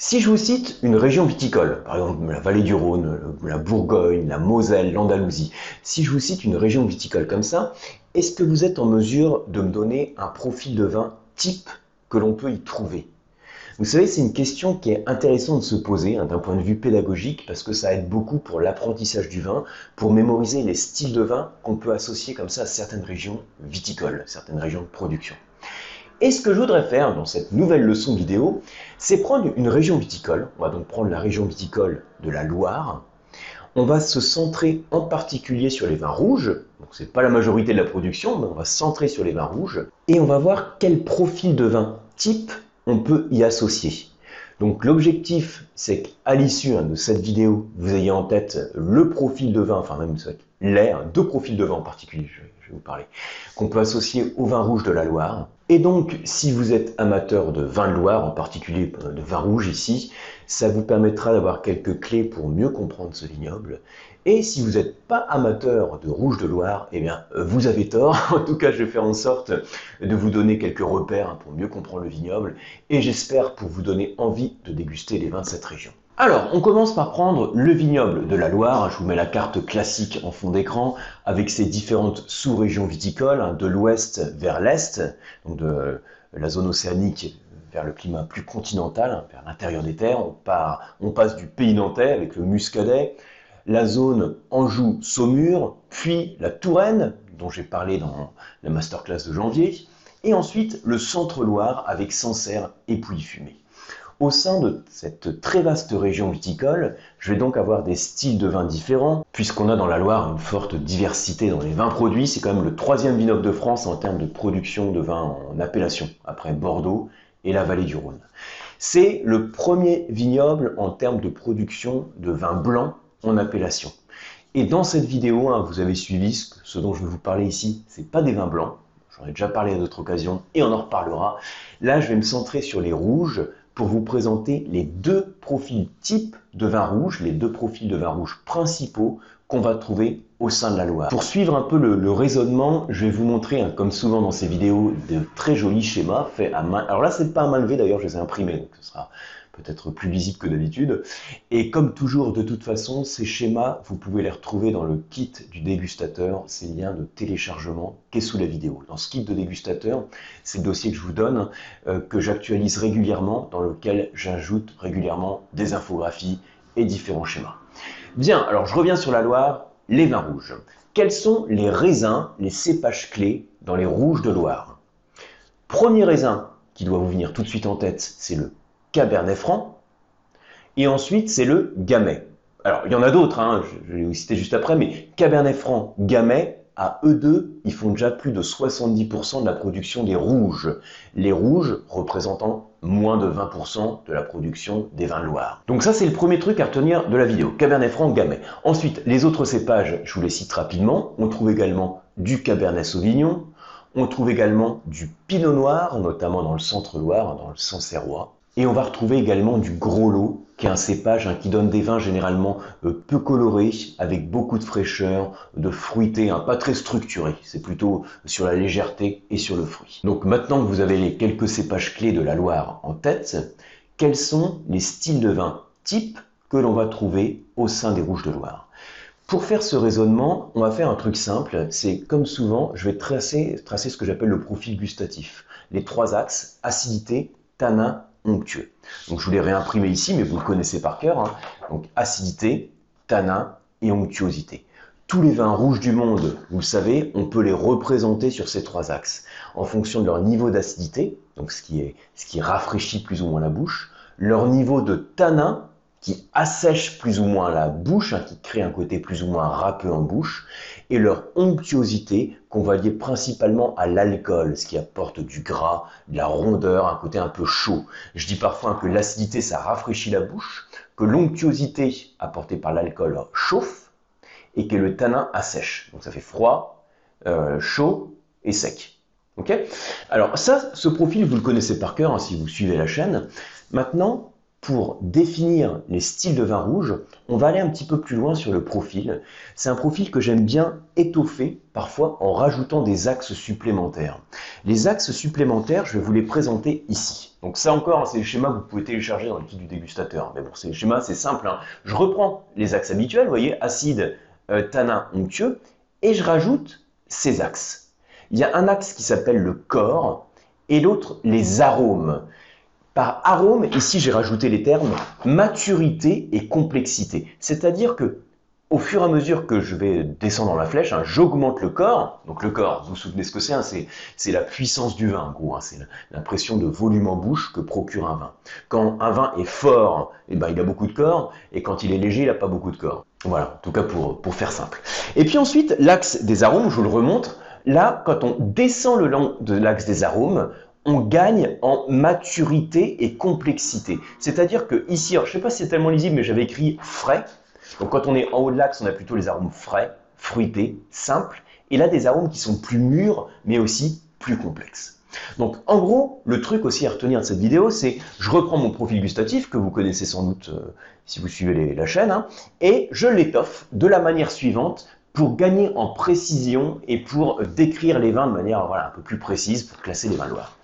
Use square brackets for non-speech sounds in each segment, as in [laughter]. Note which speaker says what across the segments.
Speaker 1: Si je vous cite une région viticole, par exemple la vallée du Rhône, la Bourgogne, la Moselle, l'Andalousie, si je vous cite une région viticole comme ça, est-ce que vous êtes en mesure de me donner un profil de vin type que l'on peut y trouver? Vous savez, c'est une question qui est intéressante de se poser hein, d'un point de vue pédagogique parce que ça aide beaucoup pour l'apprentissage du vin, pour mémoriser les styles de vin qu'on peut associer comme ça à certaines régions viticoles, certaines régions de production. Et ce que je voudrais faire dans cette nouvelle leçon vidéo, c'est prendre une région viticole. On va donc prendre la région viticole de la Loire. On va se centrer en particulier sur les vins rouges. Donc c'est pas la majorité de la production, mais on va se centrer sur les vins rouges. Et on va voir quel profil de vin type on peut y associer. Donc l'objectif, c'est qu'à l'issue hein, de cette vidéo, vous ayez en tête le profil de vin, enfin même l'air, deux profils de vin en particulier, je vais vous parler, qu'on peut associer au vin rouge de la Loire. Et donc, si vous êtes amateur de vin de Loire, en particulier euh, de vin rouge ici, ça vous permettra d'avoir quelques clés pour mieux comprendre ce vignoble. Et si vous n'êtes pas amateur de rouge de Loire, eh bien, euh, vous avez tort. [laughs] En tout cas, je vais faire en sorte de vous donner quelques repères pour mieux comprendre le vignoble. Et j'espère pour vous donner envie de déguster les vins de cette région. Alors, on commence par prendre le vignoble de la Loire. Je vous mets la carte classique en fond d'écran avec ses différentes sous-régions viticoles, hein, de l'ouest vers l'est, donc de la zone océanique vers le climat plus continental, hein, vers l'intérieur des terres. On, passe du pays nantais avec le muscadet, la zone Anjou-Saumur, puis la Touraine, dont j'ai parlé dans la masterclass de janvier, et ensuite le centre-Loire avec Sancerre et Pouilly-Fumé. Au sein de cette très vaste région viticole, je vais donc avoir des styles de vins différents, puisqu'on a dans la Loire une forte diversité dans les vins produits. C'est quand même le troisième vignoble de France en termes de production de vins en appellation, après Bordeaux et la vallée du Rhône. C'est le premier vignoble en termes de production de vins blancs en appellation. Et dans cette vidéo, hein, vous avez suivi ce, dont je vais vous parler ici, c'est pas des vins blancs, j'en ai déjà parlé à d'autres occasions et on en reparlera. Là, je vais me centrer sur les rouges pour vous présenter les deux profils types de vin rouge, les deux profils de vin rouge principaux qu'on va trouver au sein de la Loire. Pour suivre un peu le, raisonnement, je vais vous montrer, hein, comme souvent dans ces vidéos, de très jolis schémas faits à main. Alors là, c'est pas à main levée d'ailleurs, je les ai imprimés, donc ce sera peut-être plus visible que d'habitude. Et comme toujours, de toute façon, ces schémas, vous pouvez les retrouver dans le kit du dégustateur, ces liens de téléchargement qui est sous la vidéo. Dans ce kit de dégustateur, c'est le dossier que je vous donne, euh, que j'actualise régulièrement, dans lequel j'ajoute régulièrement des infographies et différents schémas. Bien, alors je reviens sur la Loire, les vins rouges. Quels sont les raisins, les cépages clés dans les rouges de Loire? Premier raisin qui doit vous venir tout de suite en tête, c'est le Cabernet Franc. Et ensuite, c'est le Gamay. Alors, il y en a d'autres, hein, je vais vous citer juste après, mais Cabernet Franc, Gamay, à eux deux, ils font déjà plus de 70% de la production des rouges. Les rouges représentant moins de 20% de la production des vins de Loire. Donc ça, c'est le premier truc à retenir de la vidéo. Cabernet Franc, Gamay. Ensuite, les autres cépages, je vous les cite rapidement. On trouve également du Cabernet Sauvignon. On trouve également du Pinot Noir, notamment dans le centre-Loire, dans le Sancerrois. Et on va retrouver également du gros lot, qui est un cépage hein, qui donne des vins généralement euh, peu colorés, avec beaucoup de fraîcheur, de fruité, hein, pas très structuré. C'est plutôt sur la légèreté et sur le fruit. Donc maintenant que vous avez les quelques cépages clés de la Loire en tête, quels sont les styles de vin type que l'on va trouver au sein des Rouges de Loire? Pour faire ce raisonnement, on va faire un truc simple, c'est comme souvent, je vais tracer, tracer ce que j'appelle le profil gustatif. Les trois axes, acidité, tanin Donc je vous l'ai réimprimé ici, mais vous le connaissez par cœur. Hein. Donc acidité, tanin et onctuosité. Tous les vins rouges du monde, vous le savez, on peut les représenter sur ces trois axes. En fonction de leur niveau d'acidité, donc ce qui, ce qui rafraîchit plus ou moins la bouche, leur niveau de tanin, qui assèche plus ou moins la bouche, hein, qui crée un côté plus ou moins râpeux en bouche, et leur onctuosité qu'on va lier principalement à l'alcool, ce qui apporte du gras, de la rondeur, un côté un peu chaud. Je dis parfois que l'acidité ça rafraîchit la bouche, que l'onctuosité apportée par l'alcool chauffe, et que le tanin assèche. Donc ça fait froid, euh, chaud et sec. Ok? Alors ça, ce profil, vous le connaissez par cœur hein, si vous suivez la chaîne. Maintenant, pour définir les styles de vin rouge, on va aller un petit peu plus loin sur le profil. C'est un profil que j'aime bien étoffer, parfois en rajoutant des axes supplémentaires. Les axes supplémentaires, je vais vous les présenter ici. Donc ça encore, c'est le schéma que vous pouvez télécharger dans le kit du dégustateur. Mais bon, c'est le schéma, c'est simple. Hein. Je reprends les axes habituels, vous voyez, acide, euh, tanin, onctueux, et je rajoute ces axes. Il y a un axe qui s'appelle le corps, et l'autre les arômes. Par arôme, ici j'ai rajouté les termes maturité et complexité. C'est-à-dire que au fur et à mesure que je vais descendre dans la flèche, hein, j'augmente le corps. Donc le corps, vous vous souvenez ce que c'est hein, C'est la puissance du vin, en gros. Hein, c'est l'impression de volume en bouche que procure un vin. Quand un vin est fort, eh ben, il a beaucoup de corps. Et quand il est léger, il n'a pas beaucoup de corps. Voilà, en tout cas pour, pour faire simple. Et puis ensuite, l'axe des arômes, je vous le remontre. Là, quand on descend le long de l'axe des arômes, on gagne en maturité et complexité. C'est-à-dire que ici, je ne sais pas si c'est tellement lisible, mais j'avais écrit frais. Donc quand on est en haut de l'axe, on a plutôt les arômes frais, fruités, simples. Et là, des arômes qui sont plus mûrs, mais aussi plus complexes. Donc en gros, le truc aussi à retenir de cette vidéo, c'est je reprends mon profil gustatif, que vous connaissez sans doute euh, si vous suivez la chaîne, hein, et je l'étoffe de la manière suivante pour gagner en précision et pour décrire les vins de manière voilà, un peu plus précise pour classer les vins Loire.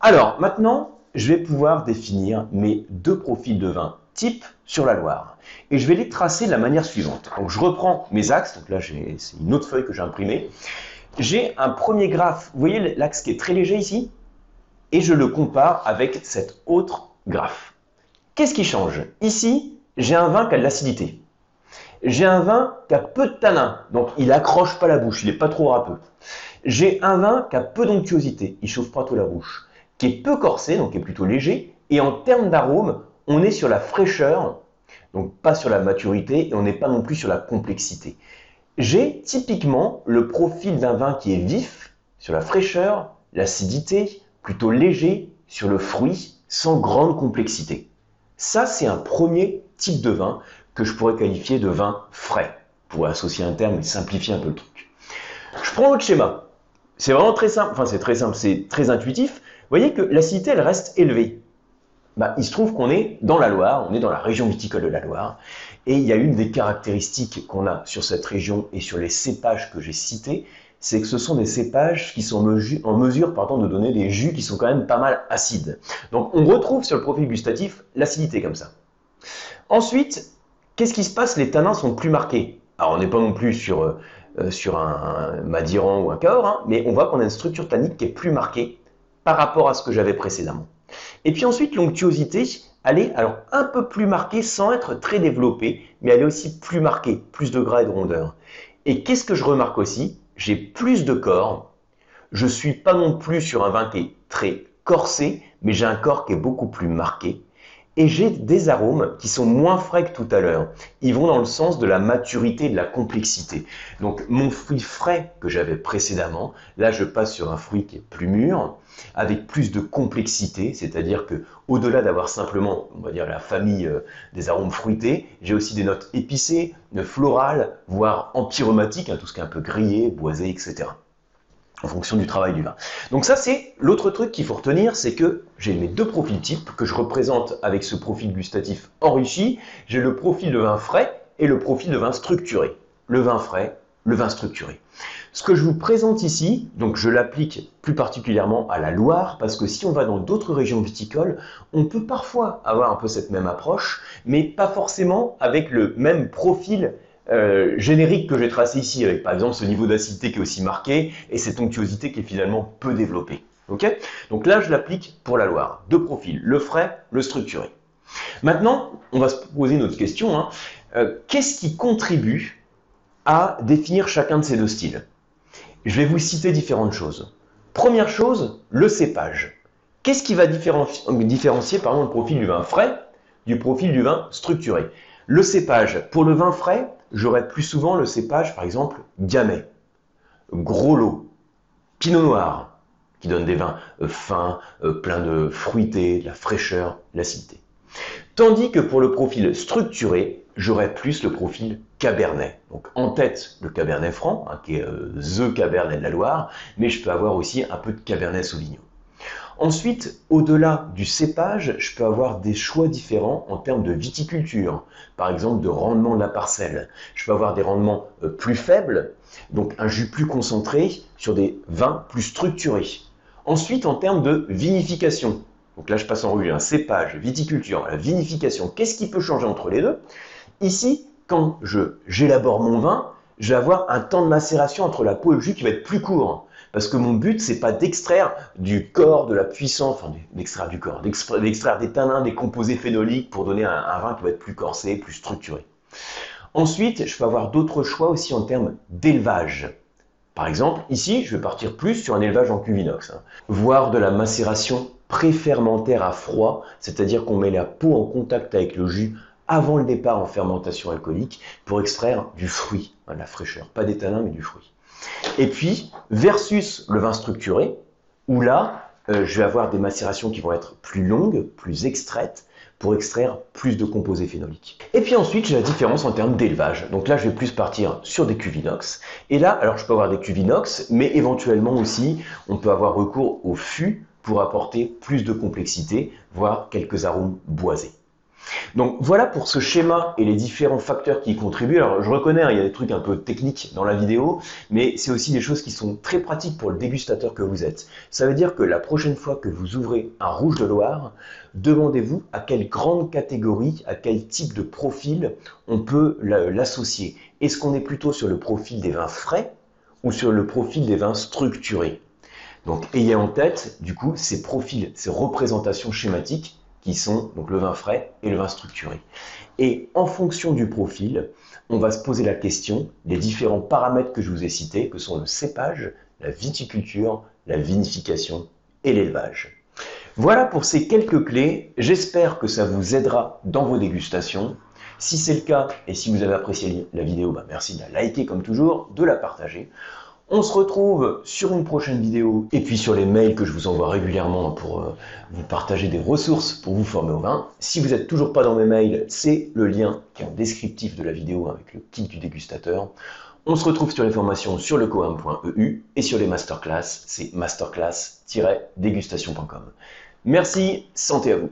Speaker 1: Alors maintenant, je vais pouvoir définir mes deux profils de vins type sur la Loire. Et je vais les tracer de la manière suivante. Donc je reprends mes axes, donc là c'est une autre feuille que j'ai imprimée. J'ai un premier graphe, vous voyez l'axe qui est très léger ici? Et je le compare avec cet autre graphe. Qu'est-ce qui change? Ici, j'ai un vin qui a de l'acidité. J'ai un vin qui a peu de tanin, donc il accroche pas la bouche, il n'est pas trop râpeux. J'ai un vin qui a peu d'onctuosité, il chauffe pas trop la bouche, qui est peu corsé, donc qui est plutôt léger, et en termes d'arôme, on est sur la fraîcheur, donc pas sur la maturité, et on n'est pas non plus sur la complexité. J'ai typiquement le profil d'un vin qui est vif, sur la fraîcheur, l'acidité, plutôt léger, sur le fruit, sans grande complexité. Ça, c'est un premier type de vin que je pourrais qualifier de vin frais, pour associer un terme et simplifier un peu le truc. Je prends l'autre schéma. C'est vraiment très simple, enfin c'est très simple, c'est très intuitif. Vous voyez que l'acidité, elle reste élevée. Bah, il se trouve qu'on est dans la Loire, on est dans la région viticole de la Loire, et il y a une des caractéristiques qu'on a sur cette région et sur les cépages que j'ai cités, c'est que ce sont des cépages qui sont en mesure pardon, de donner des jus qui sont quand même pas mal acides. Donc on retrouve sur le profil gustatif l'acidité comme ça. Ensuite, Qu'est-ce qui se passe? Les tanins sont plus marqués. Alors on n'est pas non plus sur, euh, euh, un, Madiran ou un Cahors, hein, mais on voit qu'on a une structure tannique qui est plus marquée par rapport à ce que j'avais précédemment. Et puis ensuite, l'onctuosité, elle est alors un peu plus marquée sans être très développée, mais elle est aussi plus marquée, plus de gras et de rondeur. Et qu'est-ce que je remarque aussi? J'ai plus de corps. Je suis pas non plus sur un vin qui est très corsé, mais j'ai un corps qui est beaucoup plus marqué et j'ai des arômes qui sont moins frais que tout à l'heure. Ils vont dans le sens de la maturité, de la complexité. Donc mon fruit frais que j'avais précédemment, là je passe sur un fruit qui est plus mûr, avec plus de complexité, c'est-à-dire que au-delà d'avoir simplement, on va dire, la famille euh, des arômes fruités, j'ai aussi des notes épicées, florales, voire empyromatiques, hein, tout ce qui est un peu grillé, boisé, etc en fonction du travail du vin. Donc ça, c'est l'autre truc qu'il faut retenir, c'est que j'ai mes deux profils types que je représente avec ce profil gustatif enrichi. J'ai le profil de vin frais et le profil de vin structuré. Le vin frais, le vin structuré. Ce que je vous présente ici, donc je l'applique plus particulièrement à la Loire, parce que si on va dans d'autres régions viticoles, on peut parfois avoir un peu cette même approche, mais pas forcément avec le même profil euh, générique que j'ai tracé ici, avec par exemple ce niveau d'acidité qui est aussi marqué et cette onctuosité qui est finalement peu développée. Donc là, je l'applique pour la Loire. Deux profils, le frais, le structuré. Maintenant, on va se poser une autre question. Hein. Euh, qu'est-ce qui contribue à définir chacun de ces deux styles? Je vais vous citer différentes choses. Première chose, le cépage. Qu'est-ce qui va différencier, différencier le profil du vin frais du profil du vin structuré? Le cépage, pour le vin frais, j'aurais plus souvent le cépage, par exemple, Gamay, Gros Lot, Pinot Noir, qui donne des vins euh, fins, euh, pleins de fruité, de la fraîcheur, l'acidité. Tandis que pour le profil structuré, j'aurais plus le profil Cabernet. Donc en tête, le Cabernet Franc, hein, qui est euh, the Cabernet de la Loire, mais je peux avoir aussi un peu de Cabernet Sauvignon. Ensuite, au-delà du cépage, je peux avoir des choix différents en termes de viticulture, par exemple de rendement de la parcelle. Je peux avoir des rendements euh, plus faibles, donc un jus plus concentré sur des vins plus structurés. Ensuite, en termes de vinification, donc là je passe en revue un cépage, viticulture, la vinification, qu'est-ce qui peut changer entre les deux? Ici, quand j'élabore mon vin, je vais avoir un temps de macération entre la peau et le jus qui va être plus court. Parce que mon but, c'est pas d'extraire du corps, de la puissance, enfin d'extraire du corps, d'extraire des tanins, des composés phénoliques pour donner un, vin qui va être plus corsé, plus structuré. Ensuite, je peux avoir d'autres choix aussi en termes d'élevage. Par exemple, ici, je vais partir plus sur un élevage en cuvinox, hein. voire de la macération préfermentaire à froid, c'est-à-dire qu'on met la peau en contact avec le jus avant le départ en fermentation alcoolique pour extraire du fruit, hein, la fraîcheur, pas des tanins mais du fruit. Et puis, versus le vin structuré, où là, euh, je vais avoir des macérations qui vont être plus longues, plus extraites, pour extraire plus de composés phénoliques. Et puis ensuite, j'ai la différence en termes d'élevage. Donc là, je vais plus partir sur des cuvinox. Et là, alors je peux avoir des cuvinox, mais éventuellement aussi, on peut avoir recours au fût pour apporter plus de complexité, voire quelques arômes boisés. Donc voilà pour ce schéma et les différents facteurs qui y contribuent. Alors je reconnais, hein, il y a des trucs un peu techniques dans la vidéo, mais c'est aussi des choses qui sont très pratiques pour le dégustateur que vous êtes. Ça veut dire que la prochaine fois que vous ouvrez un rouge de Loire, demandez-vous à quelle grande catégorie, à quel type de profil on peut l'associer. Est-ce qu'on est plutôt sur le profil des vins frais ou sur le profil des vins structurés? Donc ayez en tête, du coup, ces profils, ces représentations schématiques qui sont donc le vin frais et le vin structuré. Et en fonction du profil, on va se poser la question des différents paramètres que je vous ai cités, que sont le cépage, la viticulture, la vinification et l'élevage. Voilà pour ces quelques clés. J'espère que ça vous aidera dans vos dégustations. Si c'est le cas et si vous avez apprécié la vidéo, bah, merci de la liker comme toujours, de la partager. On se retrouve sur une prochaine vidéo et puis sur les mails que je vous envoie régulièrement pour euh, vous partager des ressources pour vous former au vin. Si vous n'êtes toujours pas dans mes mails, c'est le lien qui est en descriptif de la vidéo avec le kit du dégustateur. On se retrouve sur les formations sur lecoam.eu et sur les masterclass, c'est masterclass-dégustation.com. Merci, santé à vous.